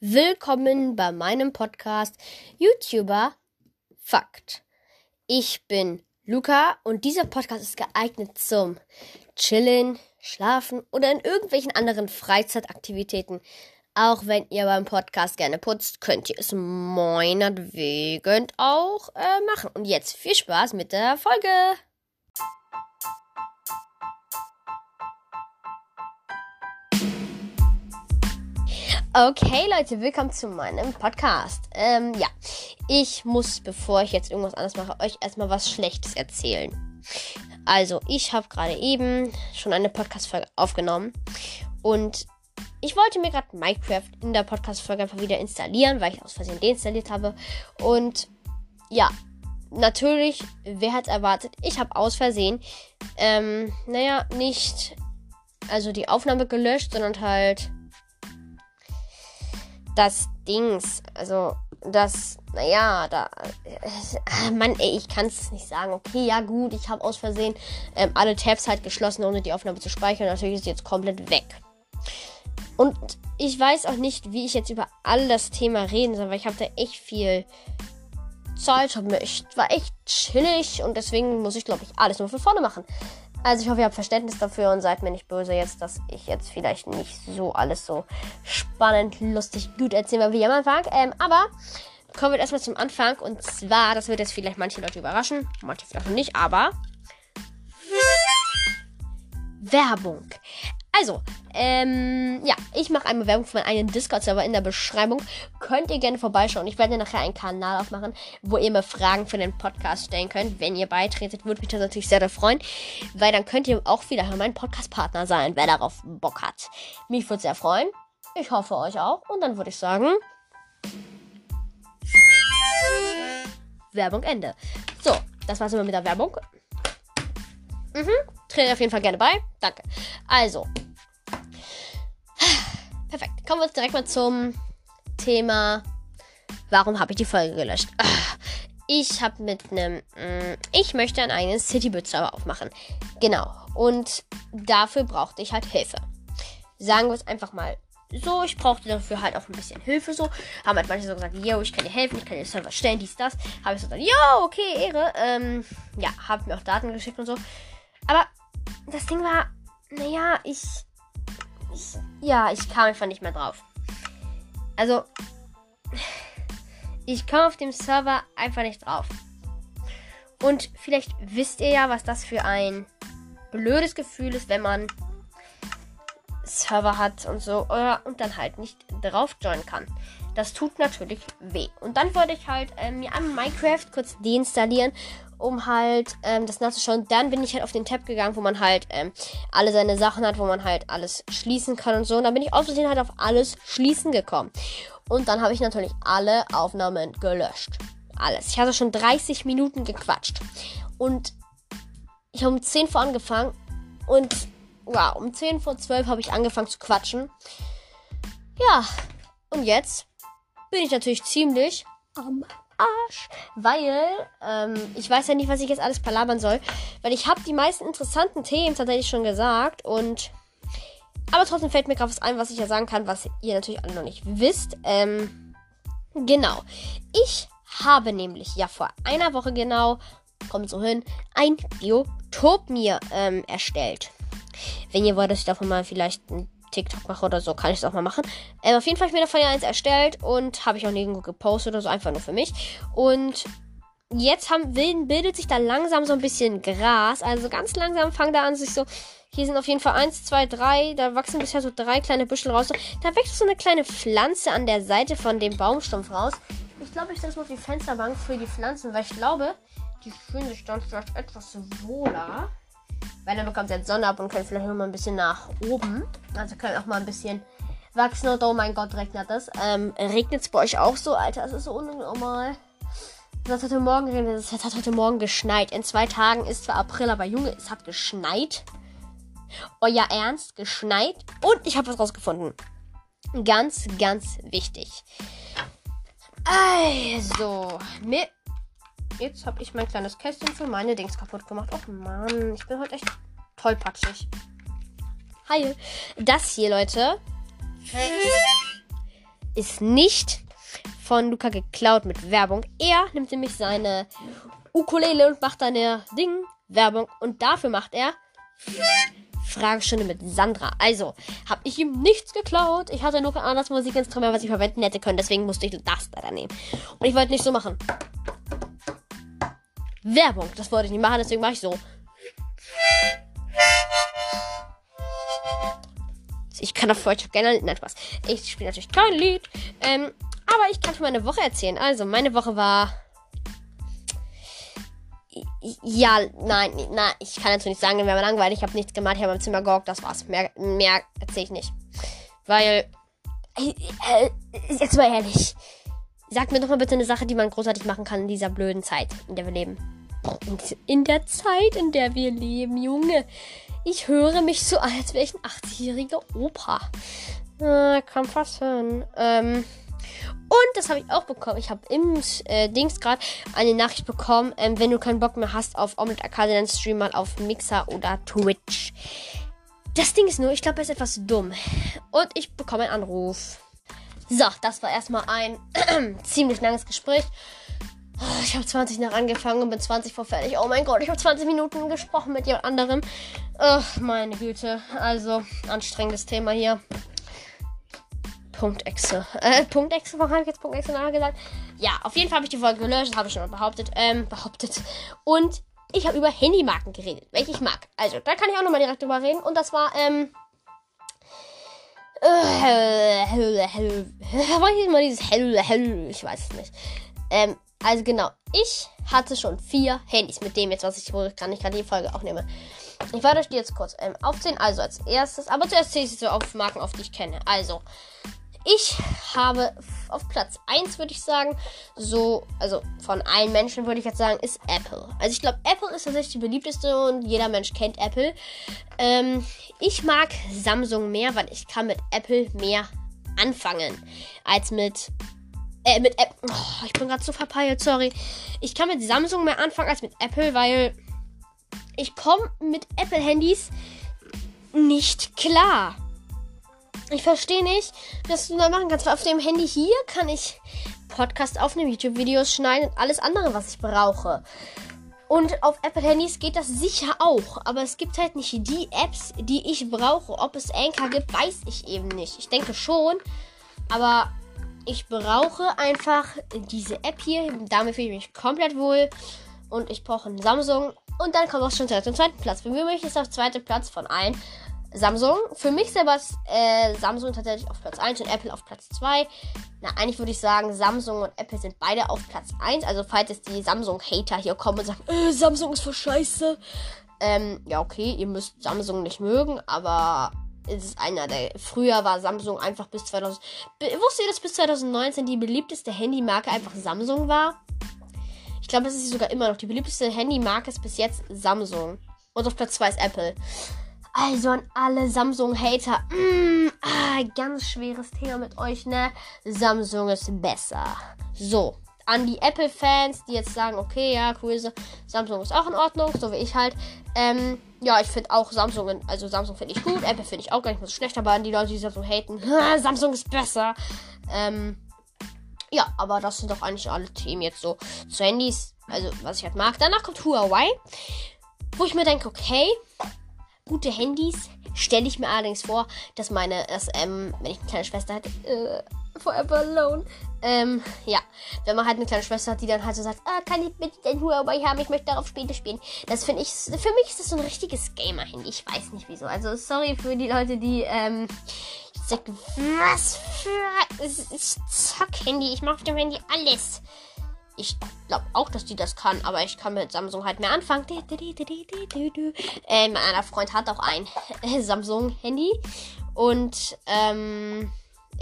Willkommen bei meinem Podcast YouTuber Fakt. Ich bin Luca und dieser Podcast ist geeignet zum Chillen, Schlafen oder in irgendwelchen anderen Freizeitaktivitäten. Auch wenn ihr beim Podcast gerne putzt, könnt ihr es meinetwegen auch äh, machen. Und jetzt viel Spaß mit der Folge. Okay, Leute, willkommen zu meinem Podcast. Ähm, ja, ich muss, bevor ich jetzt irgendwas anderes mache, euch erstmal was Schlechtes erzählen. Also, ich habe gerade eben schon eine Podcast-Folge aufgenommen und ich wollte mir gerade Minecraft in der Podcast-Folge einfach wieder installieren, weil ich aus Versehen deinstalliert habe. Und ja, natürlich, wer hat erwartet? Ich habe aus Versehen, ähm, naja, nicht, also die Aufnahme gelöscht, sondern halt das Dings, also das, naja, da, äh, Mann, ey, ich kann es nicht sagen. Okay, ja gut, ich habe aus Versehen ähm, alle Tabs halt geschlossen, ohne die Aufnahme zu speichern. Natürlich ist sie jetzt komplett weg. Und ich weiß auch nicht, wie ich jetzt über all das Thema reden soll, weil ich habe da echt viel Zeit. Ich war echt chillig und deswegen muss ich, glaube ich, alles nur von vorne machen. Also ich hoffe, ihr habt Verständnis dafür und seid mir nicht böse jetzt, dass ich jetzt vielleicht nicht so alles so spannend, lustig, gut erzähle wie am Anfang. Ähm, aber kommen wir erstmal zum Anfang. Und zwar, das wird jetzt vielleicht manche Leute überraschen, manche vielleicht auch nicht, aber Werbung. Also, ähm, ja, ich mache einmal Werbung für meinen eigenen Discord-Server in der Beschreibung. Könnt ihr gerne vorbeischauen. Ich werde nachher einen Kanal aufmachen, wo ihr mir Fragen für den Podcast stellen könnt. Wenn ihr beitretet, würde mich das natürlich sehr, sehr freuen. Weil dann könnt ihr auch wieder mein Podcast-Partner sein, wer darauf Bock hat. Mich würde sehr freuen. Ich hoffe euch auch. Und dann würde ich sagen. Werbung Ende. So, das war's immer mit der Werbung. Mhm. Trete auf jeden Fall gerne bei. Danke. Also. Perfekt. Kommen wir jetzt direkt mal zum Thema. Warum habe ich die Folge gelöscht? Ich habe mit einem. Mm, ich möchte einen eigenen City-Server aufmachen. Genau. Und dafür brauchte ich halt Hilfe. Sagen wir es einfach mal so. Ich brauchte dafür halt auch ein bisschen Hilfe. So haben halt manche so gesagt: Yo, ich kann dir helfen, ich kann dir Server stellen, dies, das. Habe ich so gesagt: Yo, okay, Ehre. Ähm, ja, habe mir auch Daten geschickt und so. Aber das Ding war, naja, ich, ich. Ja, ich kam einfach nicht mehr drauf. Also. Ich kam auf dem Server einfach nicht drauf. Und vielleicht wisst ihr ja, was das für ein blödes Gefühl ist, wenn man Server hat und so und dann halt nicht drauf joinen kann. Das tut natürlich weh. Und dann wollte ich halt ähm, mir an Minecraft kurz deinstallieren um halt ähm, das nachzuschauen. Dann bin ich halt auf den Tab gegangen, wo man halt ähm, alle seine Sachen hat, wo man halt alles schließen kann und so. Und dann bin ich aus Versehen halt auf alles schließen gekommen. Und dann habe ich natürlich alle Aufnahmen gelöscht. Alles. Ich hatte schon 30 Minuten gequatscht. Und ich habe um 10 vor angefangen. Und wow, um 10 vor 12 habe ich angefangen zu quatschen. Ja, und jetzt bin ich natürlich ziemlich am Arsch, weil ähm, ich weiß ja nicht, was ich jetzt alles palabern soll, weil ich habe die meisten interessanten Themen tatsächlich schon gesagt und aber trotzdem fällt mir gerade was ein, was ich ja sagen kann, was ihr natürlich alle noch nicht wisst. Ähm, genau. Ich habe nämlich ja vor einer Woche genau, kommt so hin, ein Biotop mir ähm, erstellt. Wenn ihr wollt, dass ich davon mal vielleicht ein TikTok mache oder so, kann ich es auch mal machen. Ähm, auf jeden Fall habe ich mir davon ja eins erstellt und habe ich auch nirgendwo gepostet oder so, einfach nur für mich. Und jetzt haben, bildet sich da langsam so ein bisschen Gras. Also ganz langsam fangen da an, sich so. Hier sind auf jeden Fall eins, zwei, drei. Da wachsen bisher so drei kleine Büschel raus. Da wächst so eine kleine Pflanze an der Seite von dem Baumstumpf raus. Ich glaube, ich setze mal auf die Fensterbank für die Pflanzen, weil ich glaube, die fühlen sich dann vielleicht etwas wohler. Weil dann bekommt jetzt Sonne ab und können vielleicht noch mal ein bisschen nach oben. Also können auch mal ein bisschen wachsen. Und oh mein Gott, regnet das. Ähm, regnet es bei euch auch so? Alter, es ist so unnormal. Es hat heute Morgen geregnet. Es hat heute Morgen geschneit. In zwei Tagen ist zwar April, aber Junge, es hat geschneit. Euer Ernst, geschneit. Und ich habe was rausgefunden. Ganz, ganz wichtig. Also, mit Jetzt habe ich mein kleines Kästchen für meine Dings kaputt gemacht. Och Mann, ich bin heute echt tollpatschig. Heil. Das hier, Leute, ist nicht von Luca geklaut mit Werbung. Er nimmt nämlich seine Ukulele und macht eine Ding Werbung und dafür macht er Fragestunde mit Sandra. Also, habe ich ihm nichts geklaut. Ich hatte nur kein anderes Musikinstrument, was ich verwenden hätte können. Deswegen musste ich das leider nehmen. Und ich wollte nicht so machen. Werbung, das wollte ich nicht machen, deswegen mache ich so. Ich kann auf Deutsch gerne. Nein, Spaß. Ich spiele natürlich kein Lied. Ähm, aber ich kann für meine Woche erzählen. Also, meine Woche war. Ja, nein, nein, ich kann jetzt nicht sagen, wäre langweilig. Ich habe nichts gemacht, ich habe im Zimmer gehockt, das war's. Mehr, mehr erzähle ich nicht. Weil. Äh, jetzt mal ehrlich. Sag mir doch mal bitte eine Sache, die man großartig machen kann in dieser blöden Zeit, in der wir leben. In der Zeit, in der wir leben, Junge. Ich höre mich so, als wäre ich ein 80-jähriger Opa. Äh, komm fast hin. Ähm. Und das habe ich auch bekommen. Ich habe im äh, Dings gerade eine Nachricht bekommen, ähm, wenn du keinen Bock mehr hast auf Omelette Arcade, dann stream mal auf Mixer oder Twitch. Das Ding ist nur, ich glaube, er ist etwas dumm. Und ich bekomme einen Anruf. So, das war erstmal ein ziemlich langes Gespräch. Ich habe 20 nach angefangen und bin 20 vor fertig. Oh mein Gott, ich habe 20 Minuten gesprochen mit jemand anderem. Ach, meine Güte. Also, anstrengendes Thema hier. Punktexe. Äh, Punktexe, warum habe ich jetzt Punktexe nachgesagt? Ja, auf jeden Fall habe ich die Folge gelöscht, habe ich schon behauptet. Ähm, behauptet. Und ich habe über Handymarken geredet, welche ich mag. Also, da kann ich auch nochmal direkt drüber reden. Und das war, ähm. Äh, ist mal dieses Ich weiß es nicht. Ähm, also genau, ich hatte schon vier Handys mit dem jetzt, was ich wohl kann ich gerade die Folge aufnehme. Ich werde euch die jetzt kurz ähm, aufzählen. Also als erstes, aber zuerst zähle ich so auf Marken, auf die ich kenne. Also, ich habe auf Platz 1, würde ich sagen, so, also von allen Menschen würde ich jetzt sagen, ist Apple. Also ich glaube, Apple ist tatsächlich die beliebteste und jeder Mensch kennt Apple. Ähm, ich mag Samsung mehr, weil ich kann mit Apple mehr anfangen als mit äh, mit Apple. Oh, ich bin gerade so verpeilt, sorry. Ich kann mit Samsung mehr anfangen als mit Apple, weil ich komme mit Apple-Handys nicht klar. Ich verstehe nicht, was du da machen kannst. Weil auf dem Handy hier kann ich Podcast aufnehmen, YouTube-Videos schneiden und alles andere, was ich brauche. Und auf Apple-Handys geht das sicher auch. Aber es gibt halt nicht die Apps, die ich brauche. Ob es Anchor gibt, weiß ich eben nicht. Ich denke schon. Aber ich brauche einfach diese App hier. Damit fühle ich mich komplett wohl. Und ich brauche einen Samsung. Und dann kommt auch schon zum zweiten Platz. Für mich ist auf zweiter Platz von allen Samsung. Für mich selber ist äh, Samsung tatsächlich auf Platz 1 und Apple auf Platz 2. Na, eigentlich würde ich sagen, Samsung und Apple sind beide auf Platz 1. Also, falls jetzt die Samsung-Hater hier kommen und sagen, äh, Samsung ist für scheiße. Ähm, ja, okay, ihr müsst Samsung nicht mögen, aber es ist einer der. Früher war Samsung einfach bis 2000. Wusstet ihr, dass bis 2019 die beliebteste Handymarke einfach Samsung war? Ich glaube, das ist sogar immer noch. Die beliebteste Handymarke ist bis jetzt Samsung. Und auf Platz 2 ist Apple. Also an alle Samsung-Hater. Mm, ah, ganz schweres Thema mit euch, ne? Samsung ist besser. So, an die Apple-Fans, die jetzt sagen, okay, ja, cool, Samsung ist auch in Ordnung, so wie ich halt. Ähm, ja, ich finde auch Samsung, also Samsung finde ich gut, Apple finde ich auch gar nicht so schlecht, aber an die Leute, die Samsung haten, Samsung ist besser. Ähm, ja, aber das sind doch eigentlich alle Themen jetzt so zu Handys, also was ich halt mag. Danach kommt Huawei, wo ich mir denke, okay, gute Handys. Stelle ich mir allerdings vor, dass meine, dass, ähm, wenn ich eine kleine Schwester hätte, äh, forever alone. Ähm, ja, wenn man halt eine kleine Schwester hat, die dann halt so sagt, ah, kann ich bitte den Huawei haben, ich möchte darauf Spiele spielen. Das finde ich, für mich ist das so ein richtiges Gamer-Handy. Ich weiß nicht wieso. Also, sorry für die Leute, die, ähm, sagen, was für, ich Zock-Handy, ich mache auf dem Handy alles. Ich glaube auch, dass die das kann, aber ich kann mit Samsung halt mehr anfangen. Äh, mein einer Freund hat auch ein Samsung-Handy. Und, ähm,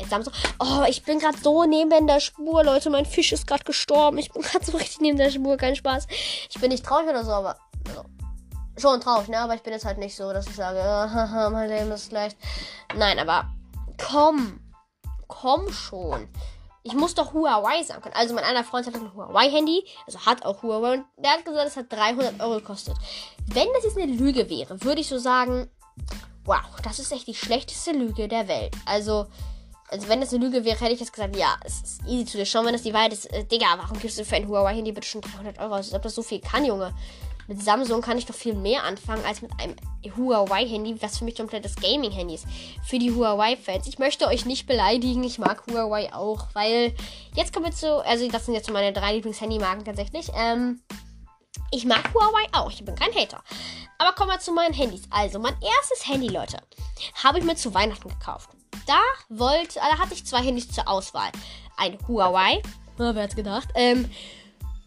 Samsung. Oh, ich bin gerade so neben der Spur, Leute. Mein Fisch ist gerade gestorben. Ich bin gerade so richtig neben der Spur. Kein Spaß. Ich bin nicht traurig oder so, aber. Also, schon traurig, ne? Aber ich bin jetzt halt nicht so, dass ich sage, haha, mein Leben ist schlecht. Nein, aber komm. Komm schon ich muss doch Huawei sagen können. Also mein einer Freund hat ein Huawei-Handy, also hat auch Huawei und der hat gesagt, es hat 300 Euro gekostet. Wenn das jetzt eine Lüge wäre, würde ich so sagen, Wow, das ist echt die schlechteste Lüge der Welt. Also, also wenn das eine Lüge wäre, hätte ich jetzt gesagt, ja, es ist easy zu durchschauen. Wenn das die Wahrheit ist, äh, Digga, warum gibst du für ein Huawei-Handy bitte schon 300 Euro Als ob das so viel kann, Junge. Mit Samsung kann ich doch viel mehr anfangen als mit einem Huawei-Handy, was für mich komplett das Gaming-Handy ist. Für die Huawei-Fans. Ich möchte euch nicht beleidigen, ich mag Huawei auch, weil jetzt kommen wir zu, also das sind jetzt meine drei Lieblings-Handy-Marken tatsächlich. Ähm, ich mag Huawei auch, ich bin kein Hater. Aber kommen wir zu meinen Handys. Also, mein erstes Handy, Leute, habe ich mir zu Weihnachten gekauft. Da wollte, da hatte ich zwei Handys zur Auswahl. Ein Huawei, wer hat's gedacht, ähm,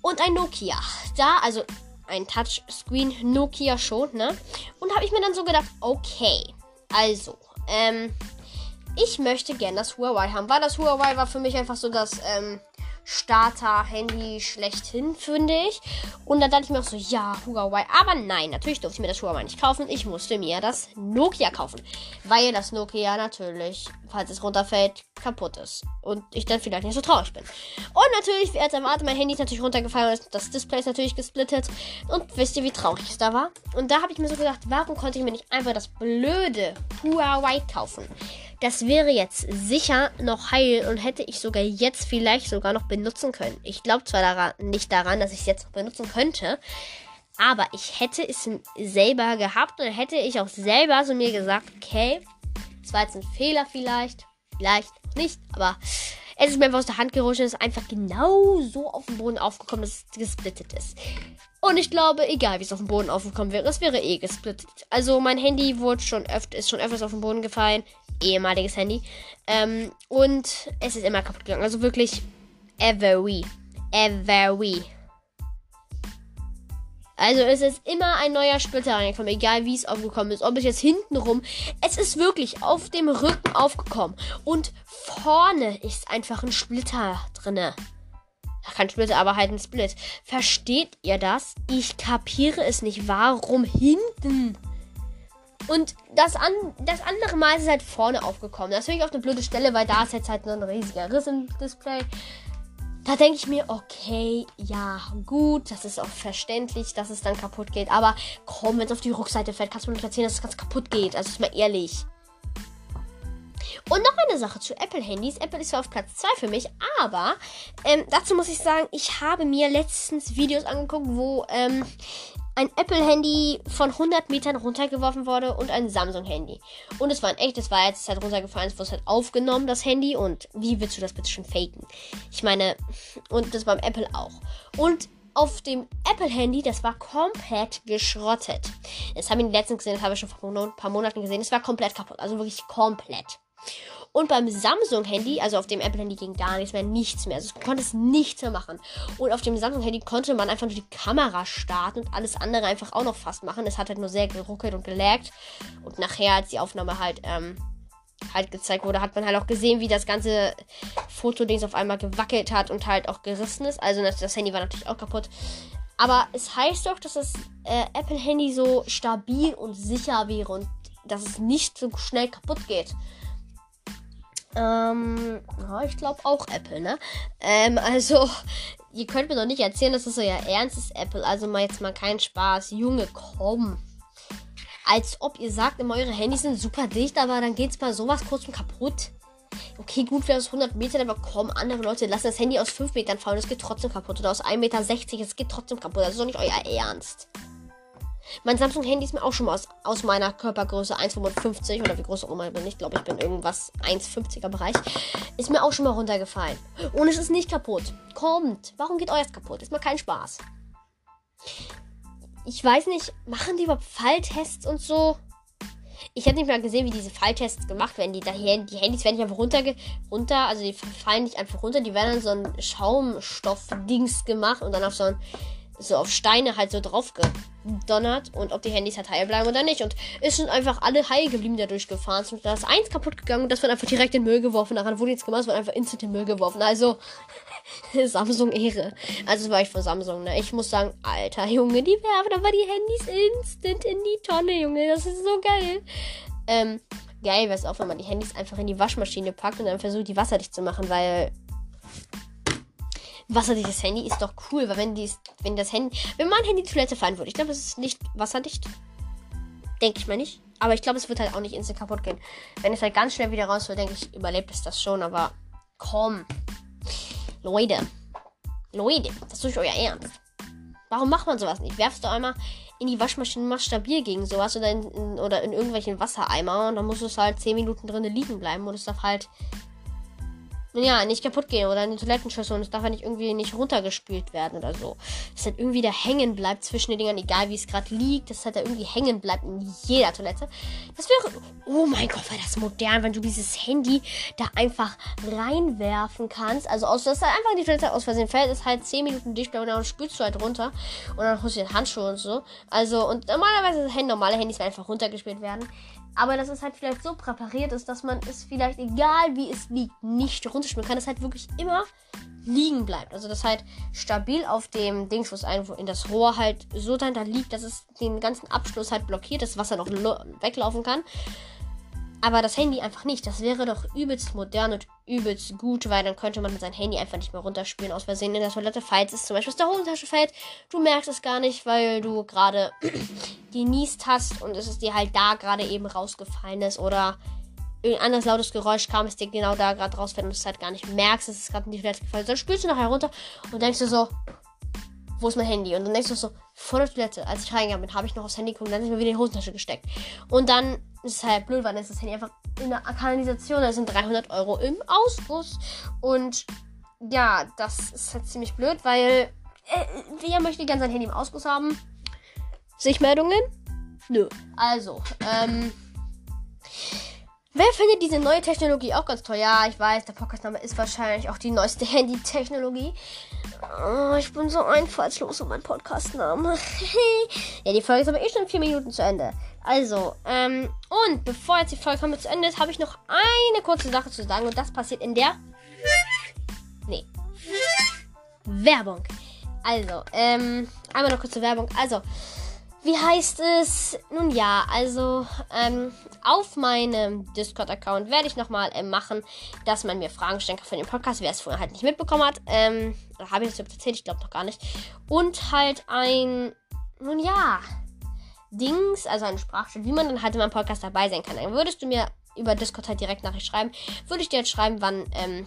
und ein Nokia. Da, also ein Touchscreen Nokia schon, ne? Und habe ich mir dann so gedacht, okay, also, ähm, ich möchte gerne das Huawei haben, weil das Huawei war für mich einfach so das, ähm, Starter-Handy schlechthin, finde ich. Und dann dachte ich mir auch so, ja, Huawei. Aber nein, natürlich durfte ich mir das Huawei nicht kaufen. Ich musste mir das Nokia kaufen. Weil das Nokia natürlich, falls es runterfällt, kaputt ist. Und ich dann vielleicht nicht so traurig bin. Und natürlich, wie als erwartet, mein Handy ist natürlich runtergefallen und das Display ist natürlich gesplittet. Und wisst ihr, wie traurig es da war? Und da habe ich mir so gedacht, warum konnte ich mir nicht einfach das blöde Huawei kaufen? Das wäre jetzt sicher noch heil und hätte ich sogar jetzt vielleicht sogar noch benutzen können. Ich glaube zwar daran, nicht daran, dass ich es jetzt noch benutzen könnte, aber ich hätte es selber gehabt und hätte ich auch selber so mir gesagt, okay, es war jetzt ein Fehler vielleicht, vielleicht nicht, aber es ist mir einfach aus der Hand gerutscht und es ist einfach genau so auf dem Boden aufgekommen, dass es gesplittet ist. Und ich glaube, egal wie es auf dem Boden aufgekommen wäre, es wäre eh gesplittet. Also mein Handy wurde schon öfter, ist schon öfters auf den Boden gefallen. Ehemaliges Handy. Ähm, und es ist immer kaputt gegangen. Also wirklich every. Every. Also es ist immer ein neuer Splitter reingekommen, egal wie es aufgekommen ist. Ob es jetzt hinten rum. Es ist wirklich auf dem Rücken aufgekommen. Und vorne ist einfach ein Splitter drinne. Kein Splitter, aber halt ein Split. Versteht ihr das? Ich kapiere es nicht. Warum hinten? Und das, an, das andere Mal ist es halt vorne aufgekommen. Das ist wirklich auf eine blöde Stelle, weil da ist jetzt halt so ein riesiger Riss im Display. Da denke ich mir, okay, ja, gut, das ist auch verständlich, dass es dann kaputt geht. Aber komm, wenn es auf die Rückseite fällt, kannst du mir nicht erzählen, dass es ganz kaputt geht. Also ist mal ehrlich. Und noch eine Sache zu Apple-Handys. Apple ist zwar auf Platz 2 für mich, aber ähm, dazu muss ich sagen, ich habe mir letztens Videos angeguckt, wo ähm, ein Apple-Handy von 100 Metern runtergeworfen wurde und ein Samsung-Handy. Und es war ein echtes, war jetzt halt runtergefallen, es wurde halt aufgenommen, das Handy. Und wie willst du das bitte schon faken? Ich meine, und das beim Apple auch. Und auf dem Apple-Handy, das war komplett geschrottet. Das habe ich letztens gesehen, das habe ich schon vor ein paar Monaten gesehen. Es war komplett kaputt, also wirklich komplett. Und beim Samsung-Handy, also auf dem Apple-Handy ging gar nichts mehr, nichts mehr. Also du konntest nichts mehr machen. Und auf dem Samsung-Handy konnte man einfach nur die Kamera starten und alles andere einfach auch noch fast machen. Es hat halt nur sehr geruckelt und gelaggt. Und nachher, als die Aufnahme halt, ähm, halt gezeigt wurde, hat man halt auch gesehen, wie das ganze Fotodings auf einmal gewackelt hat und halt auch gerissen ist. Also das Handy war natürlich auch kaputt. Aber es heißt doch, dass das äh, Apple-Handy so stabil und sicher wäre und dass es nicht so schnell kaputt geht. Ähm, ja, ich glaube auch Apple, ne? Ähm, also, ihr könnt mir doch nicht erzählen, dass das so ja ernst ist, Apple. Also mal jetzt mal kein Spaß. Junge, komm. Als ob ihr sagt, immer eure Handys sind super dicht, aber dann geht's mal sowas kurz und kaputt. Okay, gut, wäre es 100 Meter, aber komm, andere Leute lassen das Handy aus 5 Metern fallen, es geht trotzdem kaputt. Oder aus 1,60 Meter, es geht trotzdem kaputt. Das ist doch nicht euer Ernst. Mein Samsung-Handy ist mir auch schon mal aus, aus meiner Körpergröße 1,55 oder wie groß auch immer bin ich, glaube ich bin irgendwas 1,50er Bereich, ist mir auch schon mal runtergefallen. Und es ist nicht kaputt. Kommt. Warum geht euer kaputt? Ist mir kein Spaß. Ich weiß nicht, machen die überhaupt Falltests und so? Ich habe nicht mal gesehen, wie diese Falltests gemacht werden. Die, die Handys werden nicht einfach runter, runter, also die fallen nicht einfach runter, die werden dann so ein Schaumstoff-Dings gemacht und dann auf so ein so auf Steine halt so drauf gedonnert und ob die Handys halt heil bleiben oder nicht. Und es sind einfach alle heil geblieben, die da durchgefahren sind. Da ist eins kaputt gegangen und das wird einfach direkt in den Müll geworfen. Daran wurde nichts gemacht, es wird einfach instant in den Müll geworfen. Also, Samsung Ehre. Also, das war ich von Samsung, ne? Ich muss sagen, alter Junge, die werfen aber die Handys instant in die Tonne, Junge. Das ist so geil. Ähm, geil wäre es auch, wenn man die Handys einfach in die Waschmaschine packt und dann versucht, die wasserdicht zu machen, weil wasserdichtes Handy ist doch cool, weil wenn, dies, wenn das Handy, wenn mein Handy Toilette fallen würde, ich glaube, das ist nicht wasserdicht. Denke ich mal nicht. Aber ich glaube, es wird halt auch nicht instant kaputt gehen. Wenn es halt ganz schnell wieder raus wird, denke ich, überlebt es das schon. Aber komm. Leute. Leute, das ist euch euer Ernst. Warum macht man sowas nicht? Werfst du einmal in die Waschmaschine, machst stabil gegen sowas oder in, in, oder in irgendwelchen Wassereimer und dann muss es halt 10 Minuten drinnen liegen bleiben und es darf halt ja, nicht kaputt gehen oder in die Toilettenschüssel und es darf ja nicht irgendwie nicht runtergespült werden oder so. Dass halt irgendwie da hängen bleibt zwischen den Dingern, egal wie es gerade liegt, dass halt da irgendwie hängen bleibt in jeder Toilette. Das wäre, oh mein Gott, wäre das modern, wenn du dieses Handy da einfach reinwerfen kannst. Also aus, dass halt einfach in die Toilette aus Versehen fällt, ist halt 10 Minuten dicht und dann spülst du halt runter und dann holst du den Handschuh und so. Also, und normalerweise, normale Handys einfach runtergespült werden aber dass es halt vielleicht so präpariert ist, dass man es vielleicht, egal wie es liegt, nicht runterspielen kann, dass halt wirklich immer liegen bleibt. Also das halt stabil auf dem Dingsfuß ein, in das Rohr halt so dann da liegt, dass es den ganzen Abschluss halt blockiert, das Wasser noch weglaufen kann. Aber das Handy einfach nicht. Das wäre doch übelst modern und übelst gut, weil dann könnte man sein Handy einfach nicht mehr runterspielen aus Versehen in der Toilette, falls es zum Beispiel aus der Hosentasche fällt. Du merkst es gar nicht, weil du gerade genießt hast und es ist dir halt da gerade eben rausgefallen ist oder ein anderes lautes Geräusch kam, es dir genau da gerade rausfällt und es halt gar nicht merkst, dass es gerade in die Toilette gefallen ist. Dann spülst du nachher runter und denkst du so, wo ist mein Handy? Und dann denkst du so, vor der Toilette, als ich reingegangen bin, habe ich noch aufs Handy geguckt und dann ist mir wieder in die Hosentasche gesteckt. Und dann ist es halt blöd, weil dann ist das Handy einfach in der Kanalisation. Da sind 300 Euro im Ausguss. Und ja, das ist halt ziemlich blöd, weil äh, wer möchte ganz sein Handy im Ausguss haben? Sichtmeldungen? Nö. Also, ähm. Wer findet diese neue Technologie auch ganz toll? Ja, ich weiß, der Podcastname ist wahrscheinlich auch die neueste Handy-Technologie. Oh, ich bin so einfallslos um meinen Podcastnamen. ja, die Folge ist aber eh schon vier Minuten zu Ende. Also, ähm, und bevor jetzt die Folge zu Ende ist, habe ich noch eine kurze Sache zu sagen. Und das passiert in der. Nee. Werbung. Also, ähm, einmal noch kurze Werbung. Also, wie heißt es? Nun ja, also ähm, auf meinem Discord-Account werde ich nochmal äh, machen, dass man mir Fragen stellen kann für den Podcast, wer es vorher halt nicht mitbekommen hat. Ähm, habe ich das erzählt? Ich glaube noch gar nicht. Und halt ein, nun ja, Dings, also eine Sprachstunde, wie man dann halt in meinem Podcast dabei sein kann. Dann würdest du mir über Discord halt direkt Nachricht schreiben. Würde ich dir jetzt schreiben, wann ähm,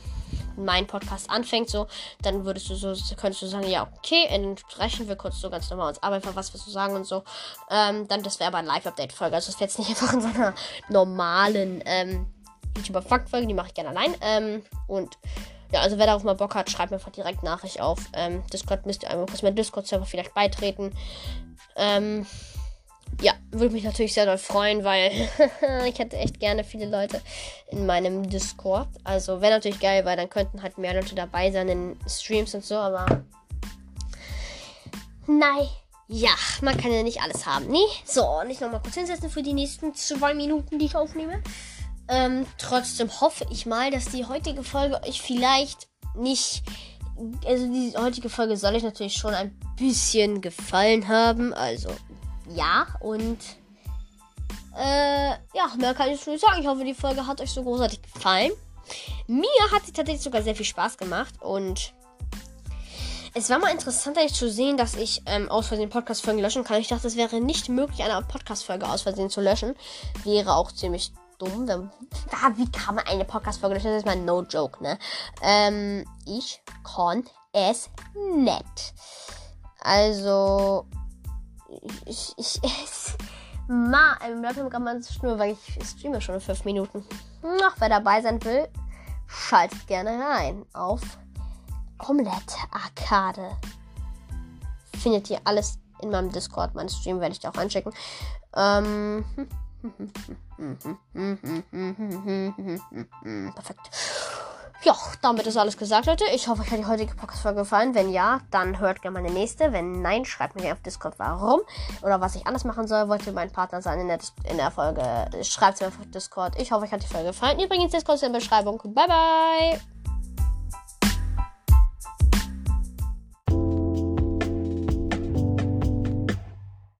mein Podcast anfängt, so, dann würdest du so, könntest du sagen, ja, okay, dann sprechen wir kurz so ganz normal uns ab, einfach was wir so sagen und so. Ähm, dann, das wäre aber eine Live-Update-Folge. Also das wäre jetzt nicht einfach in so einer normalen ähm, YouTuber-Fakt-Folge, die mache ich gerne allein. Ähm, und ja, also wer darauf mal Bock hat, schreibt mir einfach direkt Nachricht auf. Ähm, Discord müsst ihr einmal kurz meinen Discord-Server vielleicht beitreten. Ähm, ja, würde mich natürlich sehr doll freuen, weil ich hätte echt gerne viele Leute in meinem Discord. Also wäre natürlich geil, weil dann könnten halt mehr Leute dabei sein in Streams und so, aber nein. Ja, man kann ja nicht alles haben, nee? So, und ich nochmal kurz hinsetzen für die nächsten zwei Minuten, die ich aufnehme. Ähm, trotzdem hoffe ich mal, dass die heutige Folge euch vielleicht nicht. Also, die heutige Folge soll euch natürlich schon ein bisschen gefallen haben. Also, ja, und äh, ja, mehr kann ich nicht sagen. Ich hoffe, die Folge hat euch so großartig gefallen. Mir hat sie tatsächlich sogar sehr viel Spaß gemacht und es war mal interessant eigentlich zu sehen, dass ich ähm, aus Versehen Podcast-Folgen löschen kann. Ich dachte, es wäre nicht möglich, eine Podcast-Folge aus Versehen zu löschen. Wäre auch ziemlich dumm. Wenn, ah, wie kann man eine Podcast-Folge löschen? Das ist mal no joke, ne? Ähm, ich kann es nicht. Also, ich, ich, ich ma, im Laptop kann man nur, weil ich streame schon in 5 Minuten. Noch wer dabei sein will, schaltet gerne rein auf Omelette Arcade. Findet ihr alles in meinem Discord. Mein Stream werde ich da auch anschicken. Ähm. Perfekt. Ja, damit ist alles gesagt, Leute. Ich hoffe, euch hat die heutige Podcast-Folge gefallen. Wenn ja, dann hört gerne meine nächste. Wenn nein, schreibt mir auf Discord, warum oder was ich anders machen soll. Wollt ihr mein Partner sein in der, in der Folge? Schreibt es mir auf Discord. Ich hoffe, euch hat die Folge gefallen. Übrigens, Discord ist in der Beschreibung. Bye, bye.